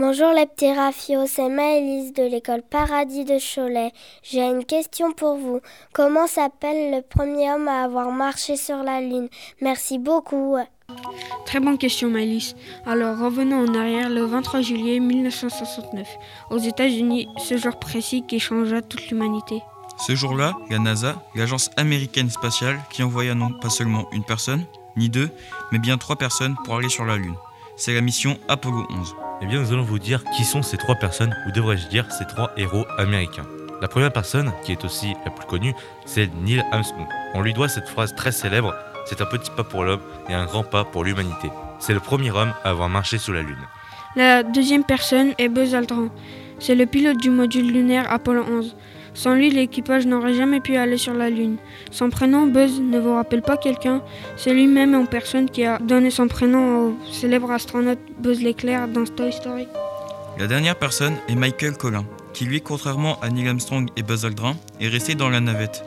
Bonjour les petits rafios, c'est Maëlys de l'école Paradis de Cholet. J'ai une question pour vous. Comment s'appelle le premier homme à avoir marché sur la Lune? Merci beaucoup. Très bonne question, Maëlys. Alors, revenons en arrière le 23 juillet 1969, aux États-Unis, ce jour précis qui changea toute l'humanité. Ce jour-là, la NASA, l'agence américaine spatiale, qui envoya non pas seulement une personne, ni deux, mais bien trois personnes pour aller sur la Lune. C'est la mission Apollo 11. Eh bien, nous allons vous dire qui sont ces trois personnes, ou devrais-je dire ces trois héros américains. La première personne, qui est aussi la plus connue, c'est Neil Armstrong. On lui doit cette phrase très célèbre c'est un petit pas pour l'homme et un grand pas pour l'humanité. C'est le premier homme à avoir marché sous la Lune. La deuxième personne est Buzz Aldrin. C'est le pilote du module lunaire Apollo 11. Sans lui, l'équipage n'aurait jamais pu aller sur la Lune. Son prénom, Buzz, ne vous rappelle pas quelqu'un? C'est lui-même en personne qui a donné son prénom au célèbre astronaute Buzz l'éclair dans Toy Story. La dernière personne est Michael Collin, qui lui, contrairement à Neil Armstrong et Buzz Aldrin, est resté dans la navette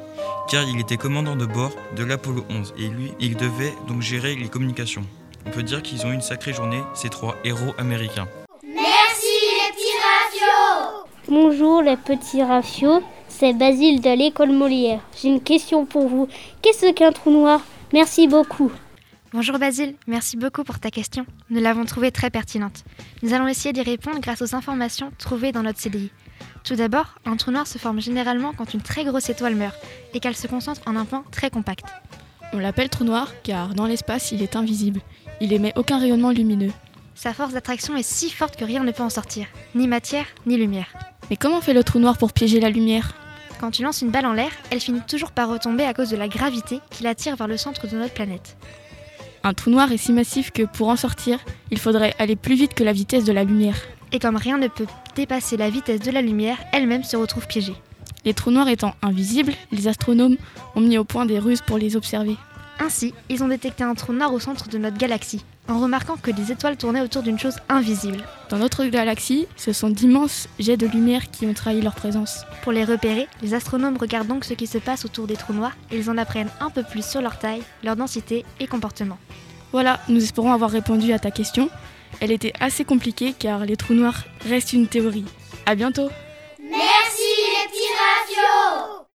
car il était commandant de bord de l'Apollo 11 et lui, il devait donc gérer les communications. On peut dire qu'ils ont eu une sacrée journée, ces trois héros américains. Bonjour les petits rafios, c'est Basile de l'école Molière. J'ai une question pour vous. Qu'est-ce qu'un trou noir? Merci beaucoup. Bonjour Basile, merci beaucoup pour ta question. Nous l'avons trouvée très pertinente. Nous allons essayer d'y répondre grâce aux informations trouvées dans notre CDI. Tout d'abord, un trou noir se forme généralement quand une très grosse étoile meurt et qu'elle se concentre en un point très compact. On l'appelle trou noir car dans l'espace il est invisible. Il émet aucun rayonnement lumineux. Sa force d'attraction est si forte que rien ne peut en sortir, ni matière, ni lumière. Mais comment fait le trou noir pour piéger la lumière Quand tu lances une balle en l'air, elle finit toujours par retomber à cause de la gravité qui l'attire vers le centre de notre planète. Un trou noir est si massif que pour en sortir, il faudrait aller plus vite que la vitesse de la lumière. Et comme rien ne peut dépasser la vitesse de la lumière, elle-même se retrouve piégée. Les trous noirs étant invisibles, les astronomes ont mis au point des ruses pour les observer. Ainsi, ils ont détecté un trou noir au centre de notre galaxie, en remarquant que des étoiles tournaient autour d'une chose invisible. Dans notre galaxie, ce sont d'immenses jets de lumière qui ont trahi leur présence. Pour les repérer, les astronomes regardent donc ce qui se passe autour des trous noirs et ils en apprennent un peu plus sur leur taille, leur densité et comportement. Voilà, nous espérons avoir répondu à ta question. Elle était assez compliquée car les trous noirs restent une théorie. À bientôt